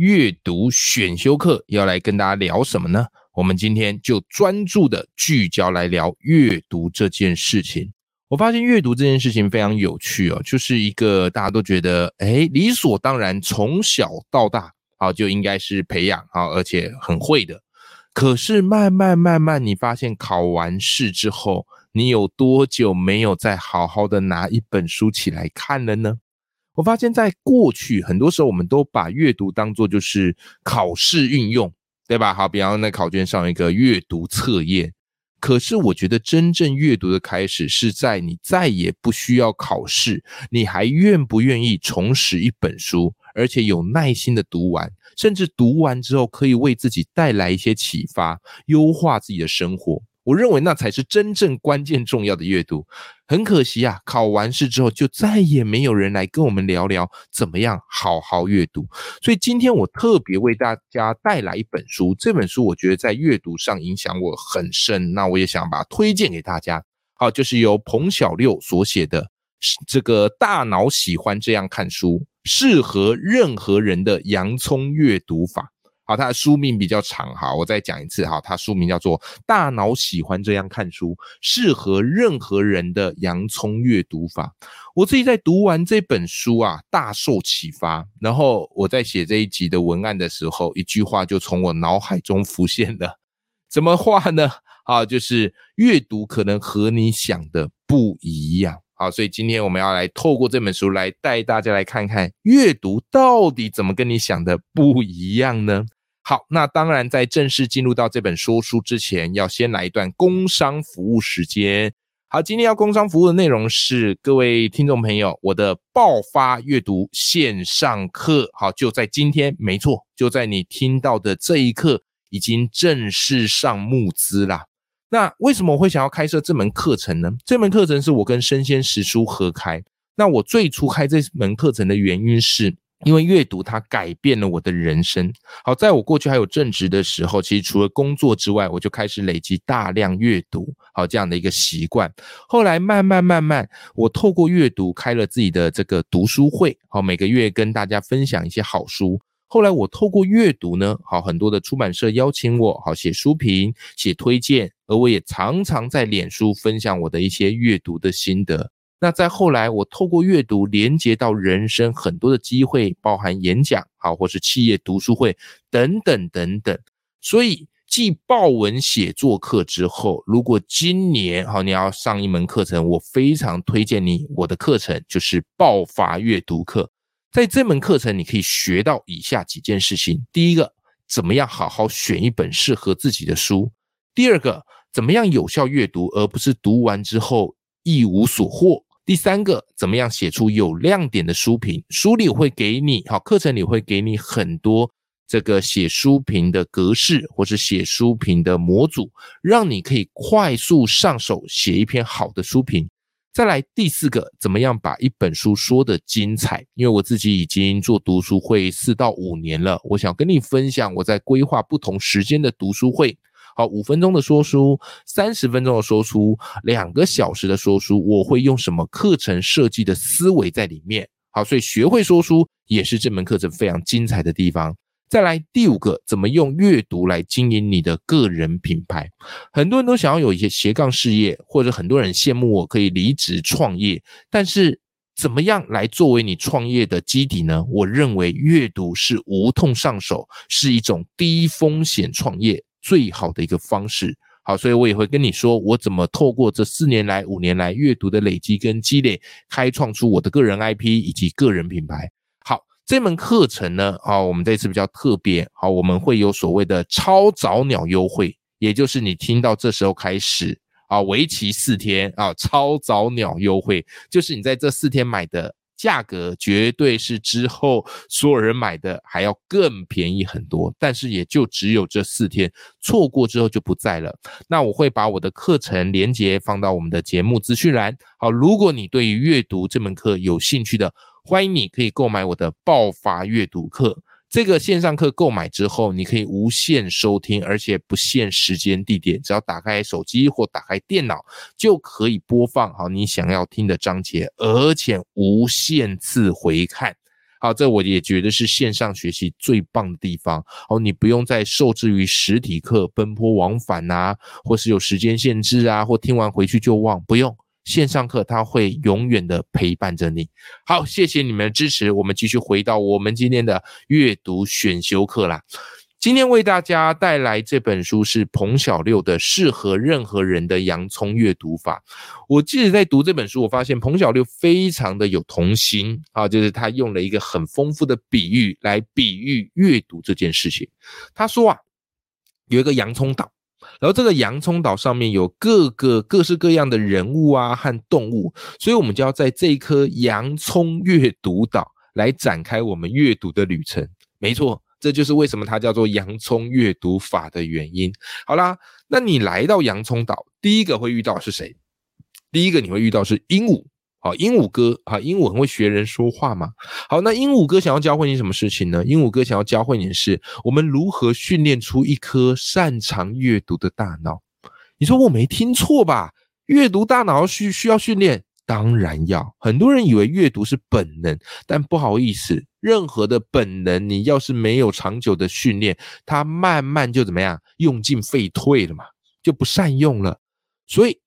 阅读选修课要来跟大家聊什么呢？我们今天就专注的聚焦来聊阅读这件事情。我发现阅读这件事情非常有趣哦，就是一个大家都觉得哎理所当然，从小到大啊就应该是培养啊，而且很会的。可是慢慢慢慢，你发现考完试之后，你有多久没有再好好的拿一本书起来看了呢？我发现，在过去很多时候，我们都把阅读当做就是考试运用，对吧？好，比方那考卷上一个阅读测验。可是我觉得真正阅读的开始是在你再也不需要考试，你还愿不愿意重拾一本书，而且有耐心的读完，甚至读完之后可以为自己带来一些启发，优化自己的生活。我认为那才是真正关键重要的阅读。很可惜啊，考完试之后就再也没有人来跟我们聊聊怎么样好好阅读。所以今天我特别为大家带来一本书，这本书我觉得在阅读上影响我很深，那我也想把它推荐给大家。好，就是由彭小六所写的这个《大脑喜欢这样看书，适合任何人的洋葱阅读法》。好，它的书名比较长，哈，我再讲一次，哈，它书名叫做《大脑喜欢这样看书，适合任何人的洋葱阅读法》。我自己在读完这本书啊，大受启发。然后我在写这一集的文案的时候，一句话就从我脑海中浮现了。怎么话呢？啊，就是阅读可能和你想的不一样。好，所以今天我们要来透过这本书来带大家来看看阅读到底怎么跟你想的不一样呢？好，那当然，在正式进入到这本说书之前，要先来一段工商服务时间。好，今天要工商服务的内容是各位听众朋友，我的爆发阅读线上课，好，就在今天，没错，就在你听到的这一刻，已经正式上募资啦。那为什么我会想要开设这门课程呢？这门课程是我跟生鲜食书合开。那我最初开这门课程的原因是。因为阅读它改变了我的人生。好，在我过去还有正职的时候，其实除了工作之外，我就开始累积大量阅读，好这样的一个习惯。后来慢慢慢慢，我透过阅读开了自己的这个读书会，好每个月跟大家分享一些好书。后来我透过阅读呢，好很多的出版社邀请我，好写书评、写推荐，而我也常常在脸书分享我的一些阅读的心得。那在后来，我透过阅读连接到人生很多的机会，包含演讲，好，或是企业读书会等等等等。所以，继报文写作课之后，如果今年好你要上一门课程，我非常推荐你我的课程，就是爆发阅读课。在这门课程，你可以学到以下几件事情：第一个，怎么样好好选一本适合自己的书；第二个，怎么样有效阅读，而不是读完之后一无所获。第三个，怎么样写出有亮点的书评？书里会给你，好，课程里会给你很多这个写书评的格式，或是写书评的模组，让你可以快速上手写一篇好的书评。再来第四个，怎么样把一本书说的精彩？因为我自己已经做读书会四到五年了，我想跟你分享我在规划不同时间的读书会。好，五分钟的说书，三十分钟的说书，两个小时的说书，我会用什么课程设计的思维在里面？好，所以学会说书也是这门课程非常精彩的地方。再来第五个，怎么用阅读来经营你的个人品牌？很多人都想要有一些斜杠事业，或者很多人羡慕我可以离职创业，但是怎么样来作为你创业的基底呢？我认为阅读是无痛上手，是一种低风险创业。最好的一个方式，好，所以我也会跟你说，我怎么透过这四年来、五年来阅读的累积跟积累，开创出我的个人 IP 以及个人品牌。好，这门课程呢，啊，我们这次比较特别，好，我们会有所谓的超早鸟优惠，也就是你听到这时候开始，啊，为期四天啊，超早鸟优惠，就是你在这四天买的。价格绝对是之后所有人买的还要更便宜很多，但是也就只有这四天，错过之后就不在了。那我会把我的课程连接放到我们的节目资讯栏。好，如果你对于阅读这门课有兴趣的，欢迎你可以购买我的爆发阅读课。这个线上课购买之后，你可以无限收听，而且不限时间地点，只要打开手机或打开电脑，就可以播放好你想要听的章节，而且无限次回看。好，这我也觉得是线上学习最棒的地方。哦，你不用再受制于实体课奔波往返啊，或是有时间限制啊，或听完回去就忘，不用。线上课，它会永远的陪伴着你。好，谢谢你们的支持。我们继续回到我们今天的阅读选修课啦。今天为大家带来这本书是彭小六的《适合任何人的洋葱阅读法》。我记得在读这本书，我发现彭小六非常的有童心啊，就是他用了一个很丰富的比喻来比喻阅读这件事情。他说啊，有一个洋葱岛。然后这个洋葱岛上面有各个各式各样的人物啊和动物，所以我们就要在这一颗洋葱阅读岛来展开我们阅读的旅程。没错，这就是为什么它叫做洋葱阅读法的原因。好啦，那你来到洋葱岛，第一个会遇到是谁？第一个你会遇到是鹦鹉。好，鹦鹉哥，啊，鹦鹉很会学人说话嘛。好，那鹦鹉哥想要教会你什么事情呢？鹦鹉哥想要教会你的是，我们如何训练出一颗擅长阅读的大脑。你说我没听错吧？阅读大脑需需要训练，当然要。很多人以为阅读是本能，但不好意思，任何的本能，你要是没有长久的训练，它慢慢就怎么样，用进废退了嘛，就不善用了。所以。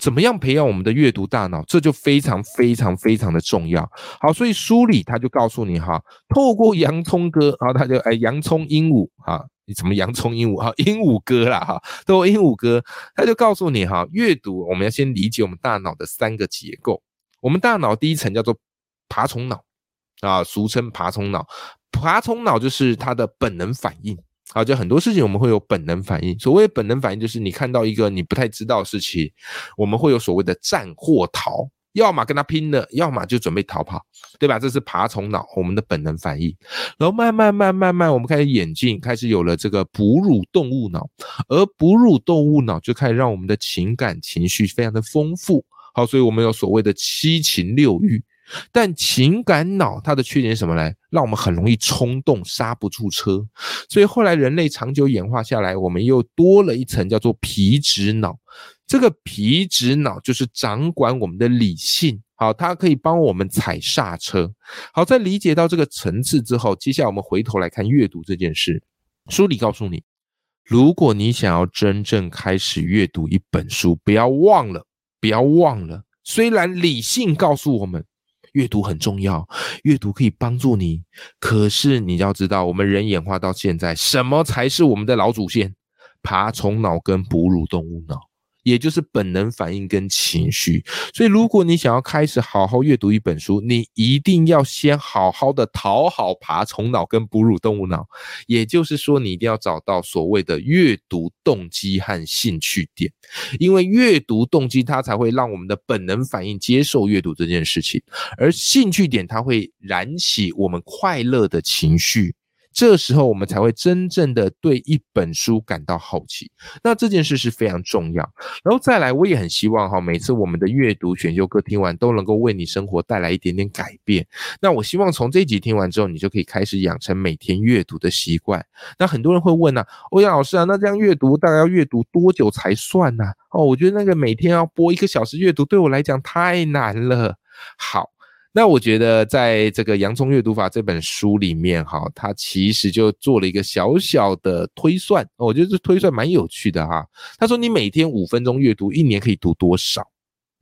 怎么样培养我们的阅读大脑？这就非常非常非常的重要。好，所以书里他就告诉你哈，透过洋葱哥，然后他就哎，洋葱鹦鹉哈，你怎么洋葱鹦鹉哈，鹦鹉哥啦哈，透过鹦鹉哥，他就告诉你哈，阅读我们要先理解我们大脑的三个结构。我们大脑第一层叫做爬虫脑啊，俗称爬虫脑。爬虫脑就是它的本能反应。好，就很多事情我们会有本能反应。所谓本能反应，就是你看到一个你不太知道的事情，我们会有所谓的战或逃，要么跟他拼了，要么就准备逃跑，对吧？这是爬虫脑我们的本能反应。然后慢慢慢慢慢，我们开始演进，开始有了这个哺乳动物脑，而哺乳动物脑就开始让我们的情感情绪非常的丰富。好，所以我们有所谓的七情六欲。但情感脑它的缺点是什么呢？让我们很容易冲动，刹不住车。所以后来人类长久演化下来，我们又多了一层叫做皮质脑。这个皮质脑就是掌管我们的理性，好，它可以帮我们踩刹车。好，在理解到这个层次之后，接下来我们回头来看阅读这件事。书里告诉你，如果你想要真正开始阅读一本书，不要忘了，不要忘了，虽然理性告诉我们。阅读很重要，阅读可以帮助你。可是你要知道，我们人演化到现在，什么才是我们的老祖先？爬虫脑跟哺乳动物脑。也就是本能反应跟情绪，所以如果你想要开始好好阅读一本书，你一定要先好好的讨好爬虫脑跟哺乳动物脑。也就是说，你一定要找到所谓的阅读动机和兴趣点，因为阅读动机它才会让我们的本能反应接受阅读这件事情，而兴趣点它会燃起我们快乐的情绪。这时候我们才会真正的对一本书感到好奇，那这件事是非常重要。然后再来，我也很希望哈，每次我们的阅读选修课听完都能够为你生活带来一点点改变。那我希望从这集听完之后，你就可以开始养成每天阅读的习惯。那很多人会问呢，欧阳老师啊，那这样阅读大概要阅读多久才算呢？哦，我觉得那个每天要播一个小时阅读，对我来讲太难了。好。那我觉得，在这个《洋葱阅读法》这本书里面，哈，它其实就做了一个小小的推算，我觉得这推算蛮有趣的哈。他说，你每天五分钟阅读，一年可以读多少？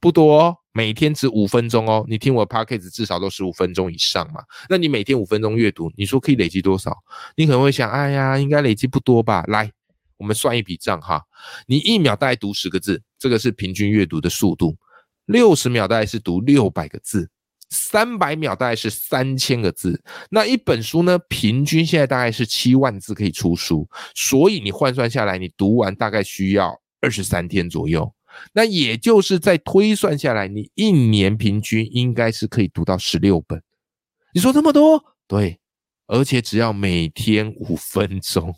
不多哦，每天只五分钟哦。你听我 podcast 至少都十五分钟以上嘛。那你每天五分钟阅读，你说可以累积多少？你可能会想，哎呀，应该累积不多吧？来，我们算一笔账哈。你一秒大概读十个字，这个是平均阅读的速度；六十秒大概是读六百个字。三百秒大概是三千个字，那一本书呢？平均现在大概是七万字可以出书，所以你换算下来，你读完大概需要二十三天左右。那也就是在推算下来，你一年平均应该是可以读到十六本。你说这么多？对，而且只要每天五分钟，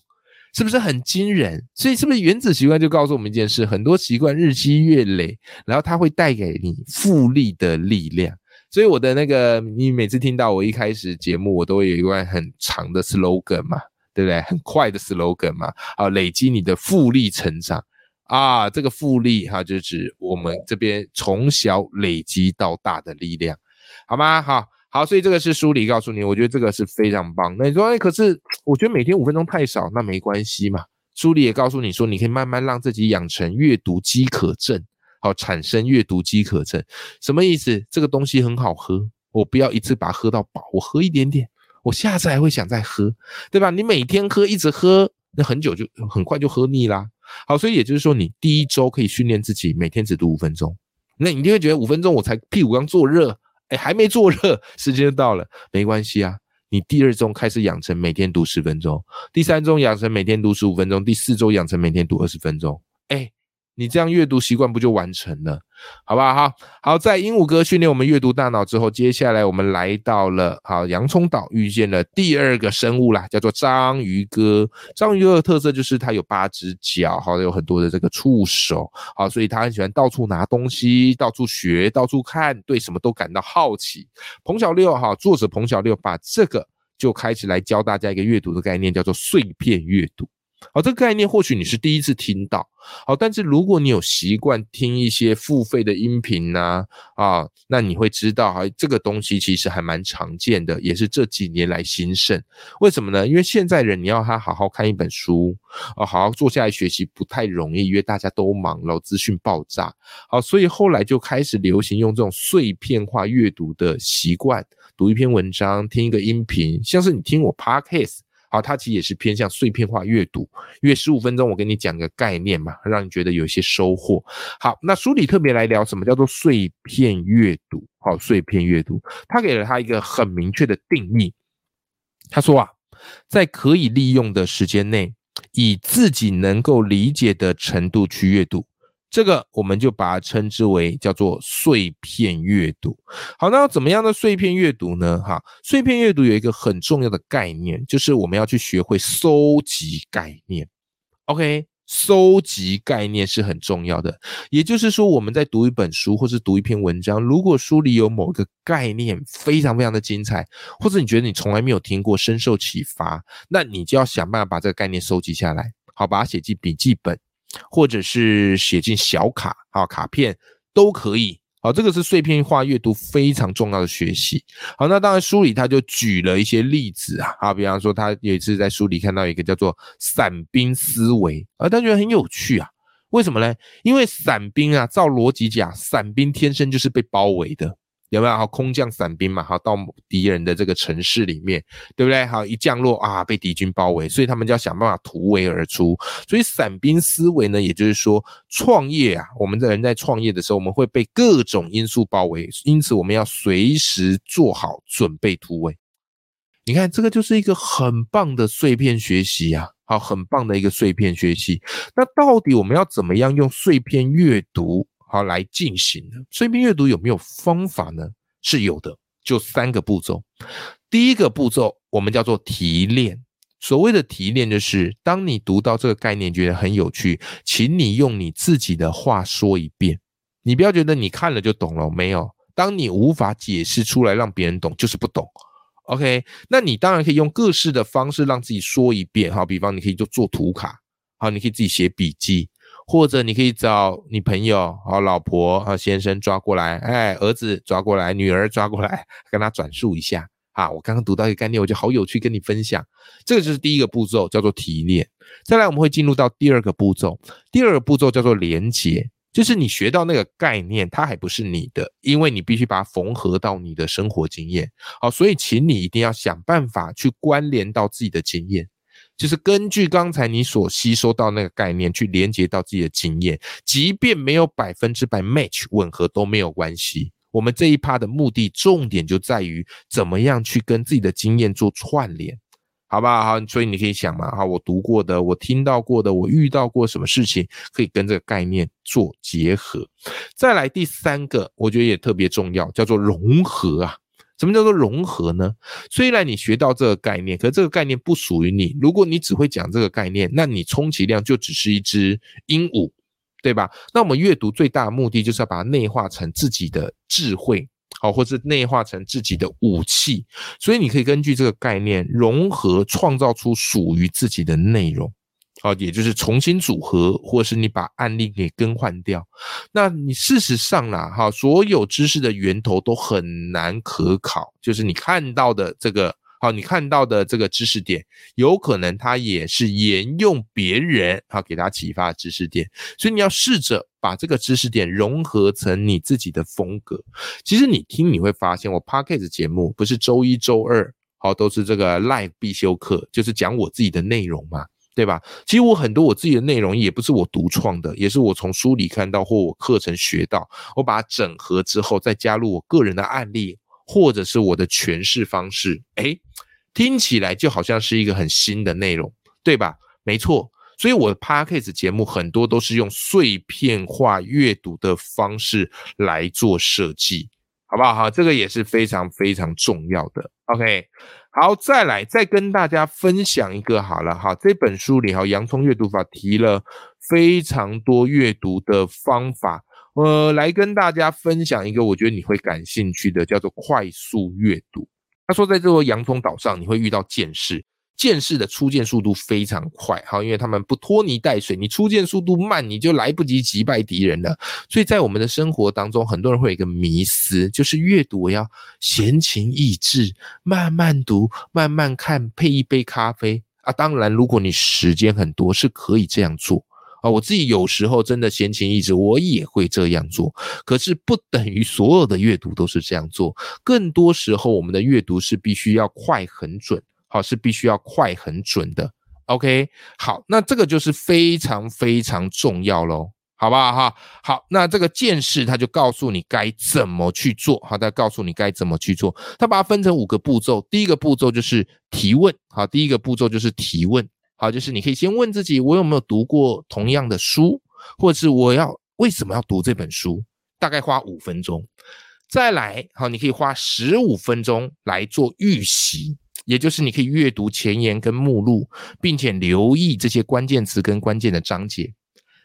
是不是很惊人？所以是不是原子习惯就告诉我们一件事：很多习惯日积月累，然后它会带给你复利的力量。所以我的那个，你每次听到我一开始节目，我都会有一段很长的 slogan 嘛，对不对？很快的 slogan 嘛，啊，累积你的复利成长啊，这个复利哈，就指我们这边从小累积到大的力量，好吗？好，好，所以这个是书里告诉你，我觉得这个是非常棒。那你说，哎，可是我觉得每天五分钟太少，那没关系嘛。书里也告诉你说，你可以慢慢让自己养成阅读饥渴症。好，产生阅读饥渴症，什么意思？这个东西很好喝，我不要一次把它喝到饱，我喝一点点，我下次还会想再喝，对吧？你每天喝，一直喝，那很久就很快就喝腻啦。好，所以也就是说，你第一周可以训练自己每天只读五分钟，那你一定会觉得五分钟我才屁股刚坐热，哎，还没坐热，时间就到了，没关系啊。你第二周开始养成每天读十分钟，第三周养成每天读十五分钟，第四周养成每天读二十分钟，哎。你这样阅读习惯不就完成了，好不好？好，在鹦鹉哥训练我们阅读大脑之后，接下来我们来到了好洋葱岛，遇见了第二个生物啦，叫做章鱼哥。章鱼哥的特色就是它有八只脚，好，有很多的这个触手，好，所以它很喜欢到处拿东西，到处学，到处看，对什么都感到好奇。彭小六哈，作者彭小六把这个就开始来教大家一个阅读的概念，叫做碎片阅读。好，这个概念或许你是第一次听到，好，但是如果你有习惯听一些付费的音频呢，啊，那你会知道，哈，这个东西其实还蛮常见的，也是这几年来兴盛。为什么呢？因为现在人你要他好好看一本书，啊，好好坐下来学习不太容易，因为大家都忙了，资讯爆炸，好，所以后来就开始流行用这种碎片化阅读的习惯，读一篇文章，听一个音频，像是你听我 podcast。好，它其实也是偏向碎片化阅读，约十五分钟，我跟你讲个概念嘛，让你觉得有一些收获。好，那书里特别来聊什么叫做碎片阅读？好，碎片阅读，他给了他一个很明确的定义。他说啊，在可以利用的时间内，以自己能够理解的程度去阅读。这个我们就把它称之为叫做碎片阅读。好，那怎么样的碎片阅读呢？哈，碎片阅读有一个很重要的概念，就是我们要去学会收集概念。OK，收集概念是很重要的。也就是说，我们在读一本书或是读一篇文章，如果书里有某个概念非常非常的精彩，或者你觉得你从来没有听过，深受启发，那你就要想办法把这个概念收集下来，好，把它写进笔记本。或者是写进小卡啊卡片都可以，好，这个是碎片化阅读非常重要的学习。好，那当然书里他就举了一些例子啊，啊，比方说他有一次在书里看到一个叫做伞兵思维，啊，他觉得很有趣啊，为什么呢？因为伞兵啊，照逻辑讲，伞兵天生就是被包围的。有没有好空降伞兵嘛？好到敌人的这个城市里面，对不对？好一降落啊，被敌军包围，所以他们就要想办法突围而出。所以伞兵思维呢，也就是说创业啊，我们的人在创业的时候，我们会被各种因素包围，因此我们要随时做好准备突围。你看，这个就是一个很棒的碎片学习啊，好，很棒的一个碎片学习。那到底我们要怎么样用碎片阅读？好，来进行的碎片阅读有没有方法呢？是有的，就三个步骤。第一个步骤我们叫做提炼。所谓的提炼，就是当你读到这个概念觉得很有趣，请你用你自己的话说一遍。你不要觉得你看了就懂了，没有。当你无法解释出来让别人懂，就是不懂。OK，那你当然可以用各式的方式让自己说一遍。好，比方你可以就做图卡，好，你可以自己写笔记。或者你可以找你朋友、好老婆、啊先生抓过来，哎，儿子抓过来，女儿抓过来，跟他转述一下啊。我刚刚读到一个概念，我觉得好有趣，跟你分享。这个就是第一个步骤，叫做提炼。再来，我们会进入到第二个步骤。第二个步骤叫做连接，就是你学到那个概念，它还不是你的，因为你必须把它缝合到你的生活经验。好，所以请你一定要想办法去关联到自己的经验。就是根据刚才你所吸收到那个概念去连接到自己的经验，即便没有百分之百 match 吻合都没有关系。我们这一趴的目的重点就在于怎么样去跟自己的经验做串联。好不好？好，所以你可以想嘛，哈，我读过的，我听到过的，我遇到过什么事情，可以跟这个概念做结合。再来第三个，我觉得也特别重要，叫做融合啊。什么叫做融合呢？虽然你学到这个概念，可是这个概念不属于你。如果你只会讲这个概念，那你充其量就只是一只鹦鹉，对吧？那我们阅读最大的目的就是要把它内化成自己的智慧，好，或是内化成自己的武器。所以你可以根据这个概念融合，创造出属于自己的内容。哦，也就是重新组合，或是你把案例给更换掉。那你事实上啦，哈，所有知识的源头都很难可考。就是你看到的这个，好，你看到的这个知识点，有可能它也是沿用别人，好，给他启发的知识点。所以你要试着把这个知识点融合成你自己的风格。其实你听你会发现，我 podcast 节目不是周一周二，好，都是这个 live 必修课，就是讲我自己的内容嘛。对吧？其实我很多我自己的内容也不是我独创的，也是我从书里看到或我课程学到，我把它整合之后再加入我个人的案例或者是我的诠释方式，哎，听起来就好像是一个很新的内容，对吧？没错，所以我的 podcast 节目很多都是用碎片化阅读的方式来做设计，好不好？好，这个也是非常非常重要的。OK。好，再来再跟大家分享一个好了哈，这本书里哈，洋葱阅读法提了非常多阅读的方法，呃，来跟大家分享一个我觉得你会感兴趣的，叫做快速阅读。他说，在这座洋葱岛上，你会遇到剑士。剑士的出剑速度非常快，哈，因为他们不拖泥带水，你出剑速度慢，你就来不及击败敌人了。所以在我们的生活当中，很多人会有一个迷思，就是阅读要闲情逸致，慢慢读，慢慢看，配一杯咖啡啊。当然，如果你时间很多，是可以这样做啊。我自己有时候真的闲情逸致，我也会这样做。可是不等于所有的阅读都是这样做，更多时候我们的阅读是必须要快很准。好，是必须要快很准的，OK。好，那这个就是非常非常重要喽，好不好哈？好，那这个见识他就告诉你该怎么去做，好，他告诉你该怎么去做，他把它分成五个步骤。第一个步骤就是提问，好，第一个步骤就是提问，好，就是你可以先问自己，我有没有读过同样的书，或者是我要为什么要读这本书？大概花五分钟，再来，好，你可以花十五分钟来做预习。也就是你可以阅读前言跟目录，并且留意这些关键词跟关键的章节。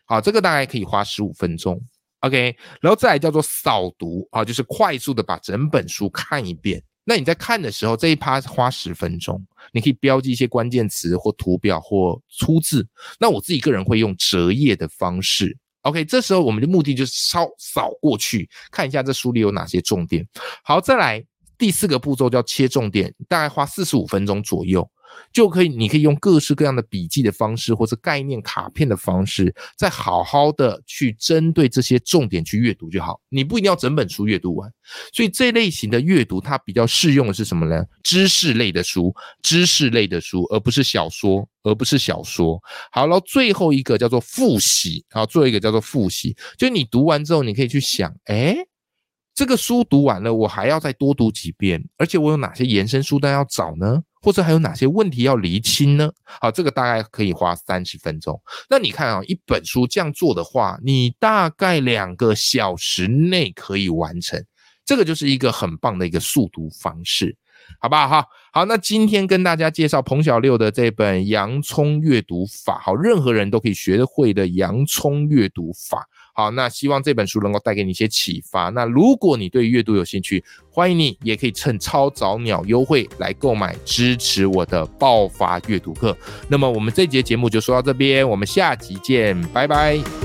好，这个大概可以花十五分钟。OK，然后再来叫做扫读啊，就是快速的把整本书看一遍。那你在看的时候，这一趴花十分钟，你可以标记一些关键词或图表或粗字。那我自己个人会用折页的方式。OK，这时候我们的目的就是扫扫过去，看一下这书里有哪些重点。好，再来。第四个步骤叫切重点，大概花四十五分钟左右就可以。你可以用各式各样的笔记的方式，或者概念卡片的方式，再好好的去针对这些重点去阅读就好。你不一定要整本书阅读完。所以这类型的阅读，它比较适用的是什么呢？知识类的书，知识类的书，而不是小说，而不是小说。好了，最后一个叫做复习，好，最后一个叫做复习，就你读完之后，你可以去想，哎。这个书读完了，我还要再多读几遍，而且我有哪些延伸书单要找呢？或者还有哪些问题要厘清呢？好，这个大概可以花三十分钟。那你看啊，一本书这样做的话，你大概两个小时内可以完成，这个就是一个很棒的一个速读方式，好不好？哈，好，那今天跟大家介绍彭小六的这本《洋葱阅读法》，好，任何人都可以学会的洋葱阅读法。好，那希望这本书能够带给你一些启发。那如果你对阅读有兴趣，欢迎你也可以趁超早鸟优惠来购买，支持我的爆发阅读课。那么我们这节节目就说到这边，我们下集见，拜拜。